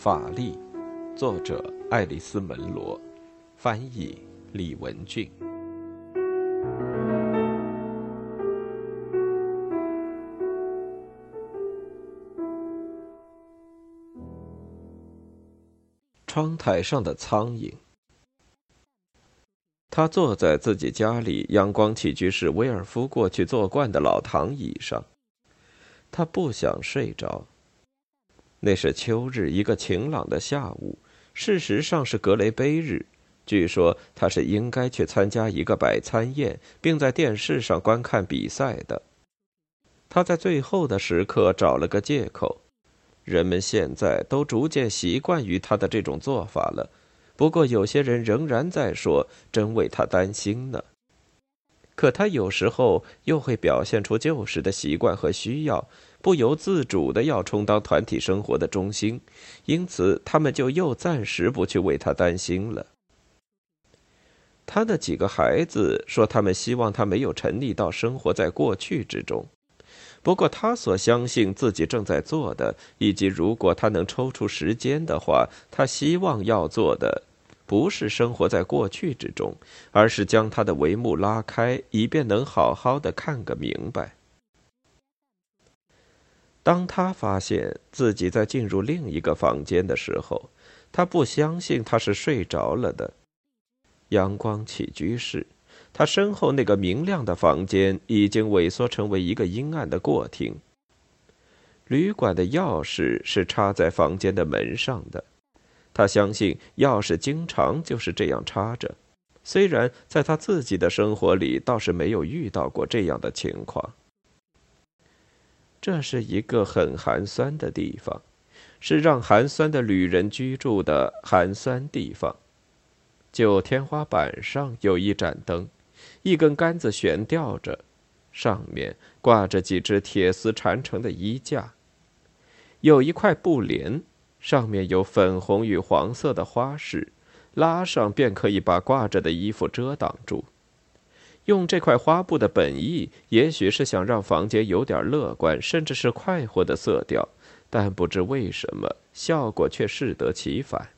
法力，作者爱丽丝·门罗，翻译李文俊。窗台上的苍蝇。他坐在自己家里阳光起居室威尔夫过去坐惯的老躺椅上，他不想睡着。那是秋日一个晴朗的下午，事实上是格雷杯日。据说他是应该去参加一个百餐宴，并在电视上观看比赛的。他在最后的时刻找了个借口。人们现在都逐渐习惯于他的这种做法了，不过有些人仍然在说：“真为他担心呢。”可他有时候又会表现出旧时的习惯和需要。不由自主的要充当团体生活的中心，因此他们就又暂时不去为他担心了。他的几个孩子说，他们希望他没有沉溺到生活在过去之中。不过，他所相信自己正在做的，以及如果他能抽出时间的话，他希望要做的，不是生活在过去之中，而是将他的帷幕拉开，以便能好好的看个明白。当他发现自己在进入另一个房间的时候，他不相信他是睡着了的。阳光起居室，他身后那个明亮的房间已经萎缩成为一个阴暗的过厅。旅馆的钥匙是插在房间的门上的，他相信钥匙经常就是这样插着，虽然在他自己的生活里倒是没有遇到过这样的情况。这是一个很寒酸的地方，是让寒酸的旅人居住的寒酸地方。就天花板上有一盏灯，一根杆子悬吊着，上面挂着几只铁丝缠成的衣架，有一块布帘，上面有粉红与黄色的花饰，拉上便可以把挂着的衣服遮挡住。用这块花布的本意，也许是想让房间有点乐观，甚至是快活的色调，但不知为什么，效果却适得其反。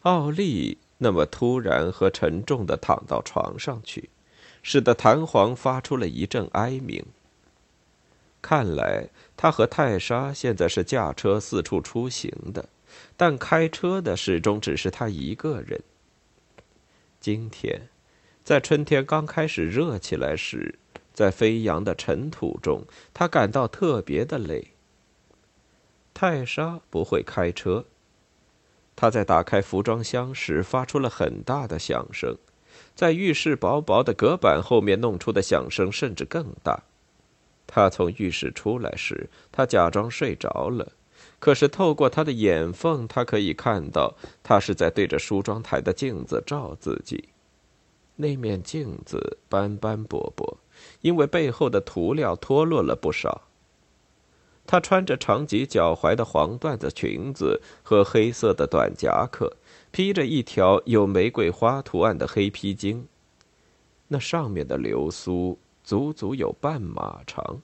奥利那么突然和沉重的躺到床上去，使得弹簧发出了一阵哀鸣。看来他和泰莎现在是驾车四处出行的，但开车的始终只是他一个人。今天。在春天刚开始热起来时，在飞扬的尘土中，他感到特别的累。泰莎不会开车。他在打开服装箱时发出了很大的响声，在浴室薄薄的隔板后面弄出的响声甚至更大。他从浴室出来时，他假装睡着了，可是透过他的眼缝，他可以看到他是在对着梳妆台的镜子照自己。那面镜子斑斑驳驳，因为背后的涂料脱落了不少。她穿着长及脚踝的黄缎子裙子和黑色的短夹克，披着一条有玫瑰花图案的黑披巾，那上面的流苏足足有半码长。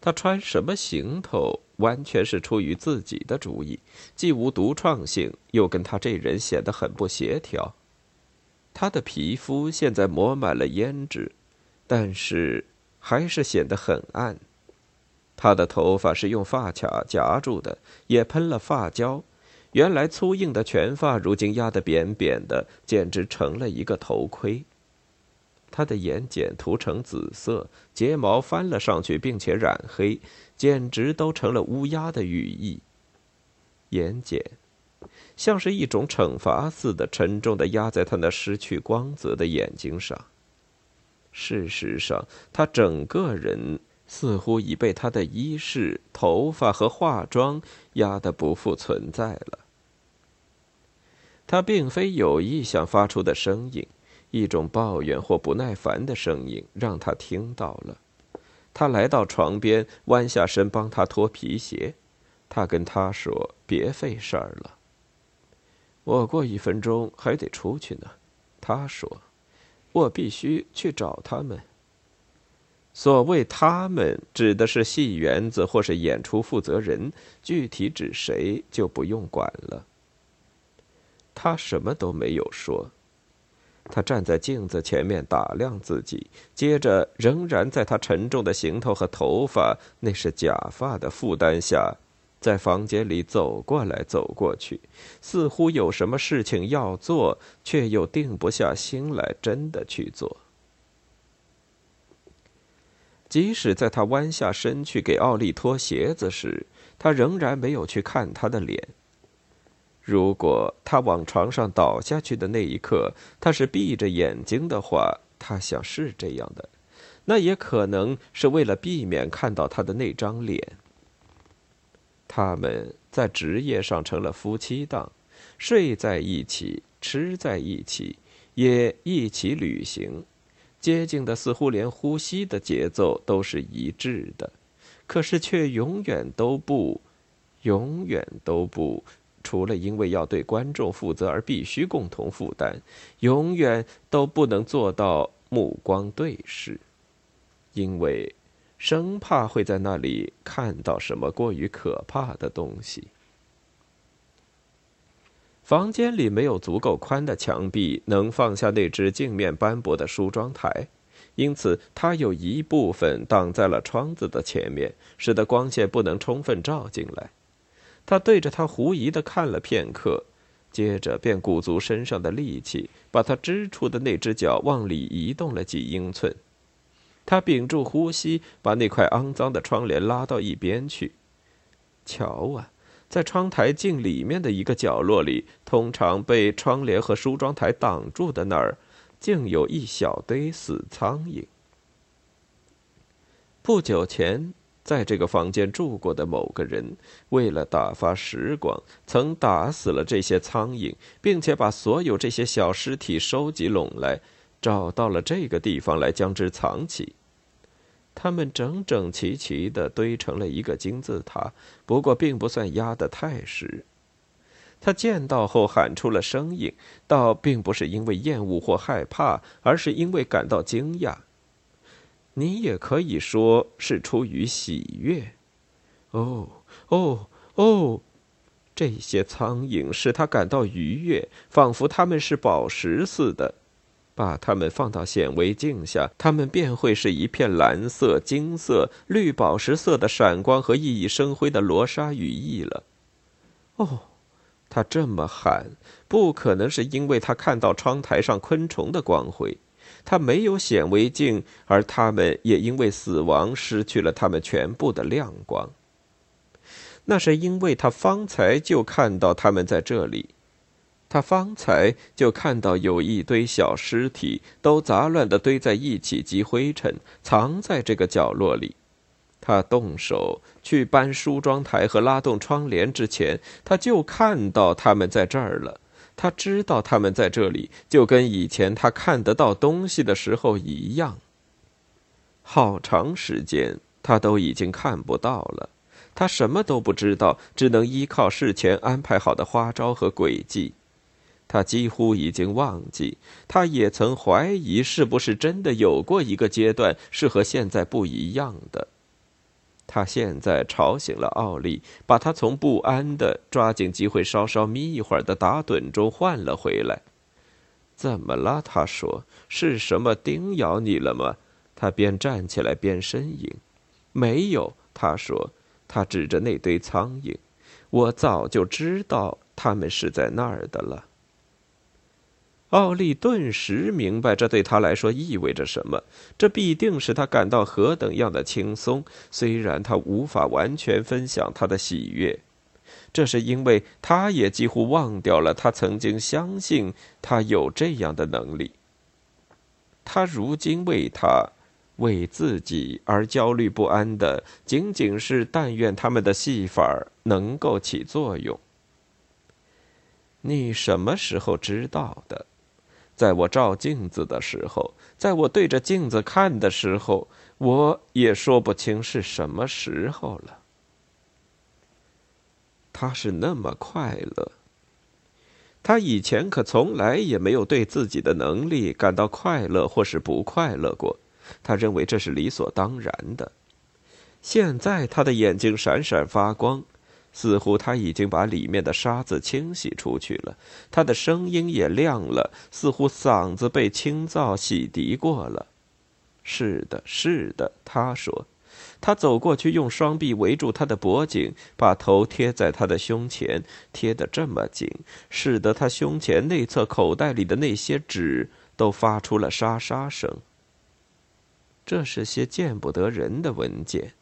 她穿什么行头，完全是出于自己的主意，既无独创性，又跟她这人显得很不协调。他的皮肤现在抹满了胭脂，但是还是显得很暗。他的头发是用发卡夹住的，也喷了发胶。原来粗硬的全发，如今压得扁扁的，简直成了一个头盔。他的眼睑涂成紫色，睫毛翻了上去，并且染黑，简直都成了乌鸦的羽翼。眼睑。像是一种惩罚似的，沉重的压在他那失去光泽的眼睛上。事实上，他整个人似乎已被他的衣饰、头发和化妆压得不复存在了。他并非有意想发出的声音，一种抱怨或不耐烦的声音让他听到了。他来到床边，弯下身帮他脱皮鞋。他跟他说：“别费事儿了。”我过一分钟还得出去呢，他说：“我必须去找他们。”所谓“他们”指的是戏园子或是演出负责人，具体指谁就不用管了。他什么都没有说。他站在镜子前面打量自己，接着仍然在他沉重的行头和头发（那是假发）的负担下，在房间里走过来走过去，似乎有什么事情要做，却又定不下心来真的去做。即使在他弯下身去给奥利脱鞋子时，他仍然没有去看他的脸。如果他往床上倒下去的那一刻，他是闭着眼睛的话，他想是这样的，那也可能是为了避免看到他的那张脸。他们在职业上成了夫妻档，睡在一起，吃在一起，也一起旅行。接近的似乎连呼吸的节奏都是一致的，可是却永远都不，永远都不，除了因为要对观众负责而必须共同负担，永远都不能做到目光对视，因为生怕会在那里看到什么过于可怕的东西。房间里没有足够宽的墙壁能放下那只镜面斑驳的梳妆台，因此它有一部分挡在了窗子的前面，使得光线不能充分照进来。他对着它狐疑的看了片刻，接着便鼓足身上的力气，把他支出的那只脚往里移动了几英寸。他屏住呼吸，把那块肮脏的窗帘拉到一边去。瞧啊！在窗台镜里面的一个角落里，通常被窗帘和梳妆台挡住的那儿，竟有一小堆死苍蝇。不久前，在这个房间住过的某个人，为了打发时光，曾打死了这些苍蝇，并且把所有这些小尸体收集拢来，找到了这个地方来将之藏起。他们整整齐齐地堆成了一个金字塔，不过并不算压得太实。他见到后喊出了声音，倒并不是因为厌恶或害怕，而是因为感到惊讶。你也可以说是出于喜悦。哦哦哦！这些苍蝇使他感到愉悦，仿佛他们是宝石似的。把它们放到显微镜下，它们便会是一片蓝色、金色、绿宝石色的闪光和熠熠生辉的罗纱羽翼了。哦，他这么喊，不可能是因为他看到窗台上昆虫的光辉。他没有显微镜，而它们也因为死亡失去了它们全部的亮光。那是因为他方才就看到它们在这里。他方才就看到有一堆小尸体，都杂乱地堆在一起，积灰尘，藏在这个角落里。他动手去搬梳妆台和拉动窗帘之前，他就看到他们在这儿了。他知道他们在这里，就跟以前他看得到东西的时候一样。好长时间，他都已经看不到了。他什么都不知道，只能依靠事前安排好的花招和诡计。他几乎已经忘记，他也曾怀疑是不是真的有过一个阶段是和现在不一样的。他现在吵醒了奥利，把他从不安的抓紧机会稍稍眯一会儿的打盹中唤了回来。怎么了？他说：“是什么叮咬你了吗？”他边站起来边呻吟。没有，他说。他指着那堆苍蝇，我早就知道他们是在那儿的了。奥利顿时明白这对他来说意味着什么，这必定使他感到何等样的轻松。虽然他无法完全分享他的喜悦，这是因为他也几乎忘掉了他曾经相信他有这样的能力。他如今为他、为自己而焦虑不安的，仅仅是但愿他们的戏法能够起作用。你什么时候知道的？在我照镜子的时候，在我对着镜子看的时候，我也说不清是什么时候了。他是那么快乐。他以前可从来也没有对自己的能力感到快乐或是不快乐过。他认为这是理所当然的。现在他的眼睛闪闪发光，似乎他已经把里面的沙子清洗出去了。他的声音也亮了，似乎嗓子被清皂洗涤过了。是的，是的，他说。他走过去，用双臂围住他的脖颈，把头贴在他的胸前，贴得这么紧，使得他胸前内侧口袋里的那些纸都发出了沙沙声。这是些见不得人的文件。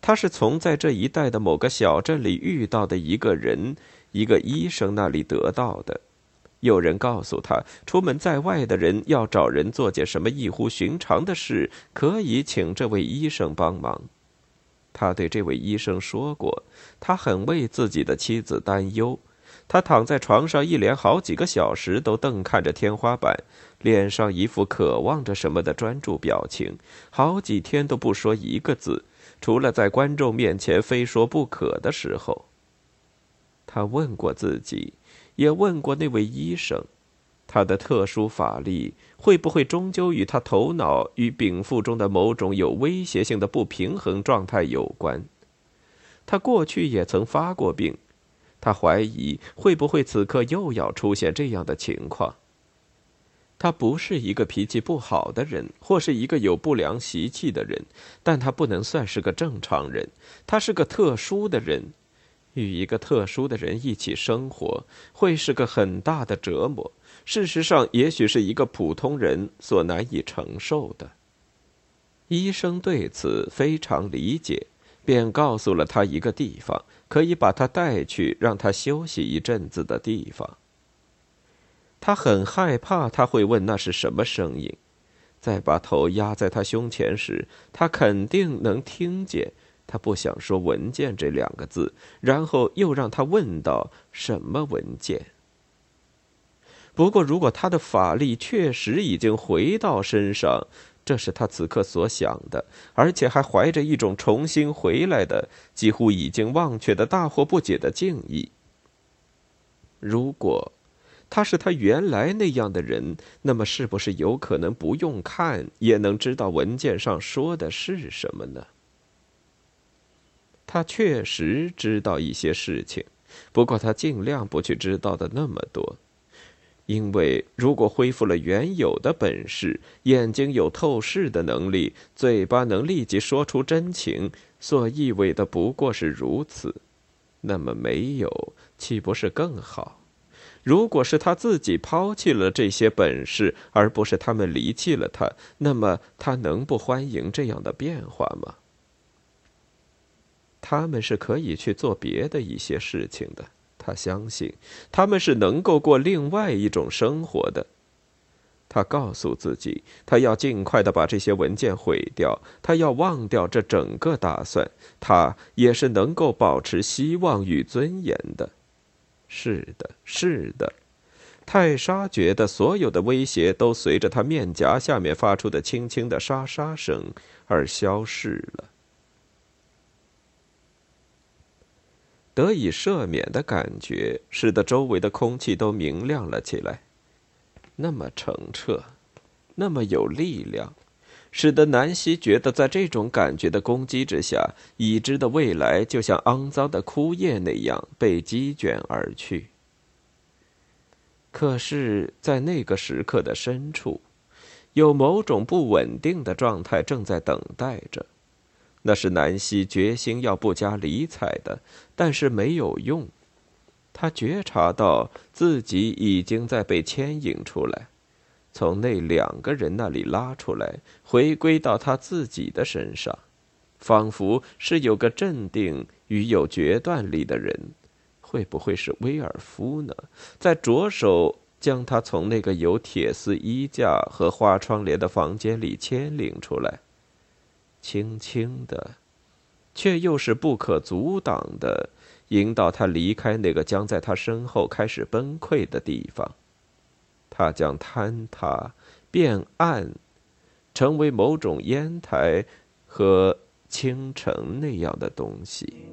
他是从在这一带的某个小镇里遇到的一个人，一个医生那里得到的。有人告诉他，出门在外的人要找人做件什么异乎寻常的事，可以请这位医生帮忙。他对这位医生说过，他很为自己的妻子担忧。他躺在床上，一连好几个小时都瞪看着天花板，脸上一副渴望着什么的专注表情，好几天都不说一个字，除了在观众面前非说不可的时候。他问过自己。也问过那位医生，他的特殊法力会不会终究与他头脑与禀赋中的某种有威胁性的不平衡状态有关？他过去也曾发过病，他怀疑会不会此刻又要出现这样的情况。他不是一个脾气不好的人，或是一个有不良习气的人，但他不能算是个正常人，他是个特殊的人。与一个特殊的人一起生活，会是个很大的折磨。事实上，也许是一个普通人所难以承受的。医生对此非常理解，便告诉了他一个地方，可以把他带去，让他休息一阵子的地方。他很害怕他会问那是什么声音，在把头压在他胸前时，他肯定能听见。他不想说“文件”这两个字，然后又让他问到什么文件。不过，如果他的法力确实已经回到身上，这是他此刻所想的，而且还怀着一种重新回来的、几乎已经忘却的大惑不解的敬意。如果他是他原来那样的人，那么是不是有可能不用看也能知道文件上说的是什么呢？他确实知道一些事情，不过他尽量不去知道的那么多，因为如果恢复了原有的本事，眼睛有透视的能力，嘴巴能立即说出真情，所意味的不过是如此，那么没有岂不是更好？如果是他自己抛弃了这些本事，而不是他们离弃了他，那么他能不欢迎这样的变化吗？他们是可以去做别的一些事情的。他相信他们是能够过另外一种生活的。他告诉自己，他要尽快的把这些文件毁掉，他要忘掉这整个打算。他也是能够保持希望与尊严的。是的，是的。泰莎觉得所有的威胁都随着他面颊下面发出的轻轻的沙沙声而消逝了。得以赦免的感觉，使得周围的空气都明亮了起来，那么澄澈，那么有力量，使得南希觉得，在这种感觉的攻击之下，已知的未来就像肮脏的枯叶那样被击卷而去。可是，在那个时刻的深处，有某种不稳定的状态正在等待着。那是南希决心要不加理睬的，但是没有用。他觉察到自己已经在被牵引出来，从那两个人那里拉出来，回归到他自己的身上，仿佛是有个镇定与有决断力的人。会不会是威尔夫呢？在着手将他从那个有铁丝衣架和花窗帘的房间里牵领出来。轻轻的，却又是不可阻挡的，引导他离开那个将在他身后开始崩溃的地方。它将坍塌、变暗，成为某种烟台和清晨那样的东西。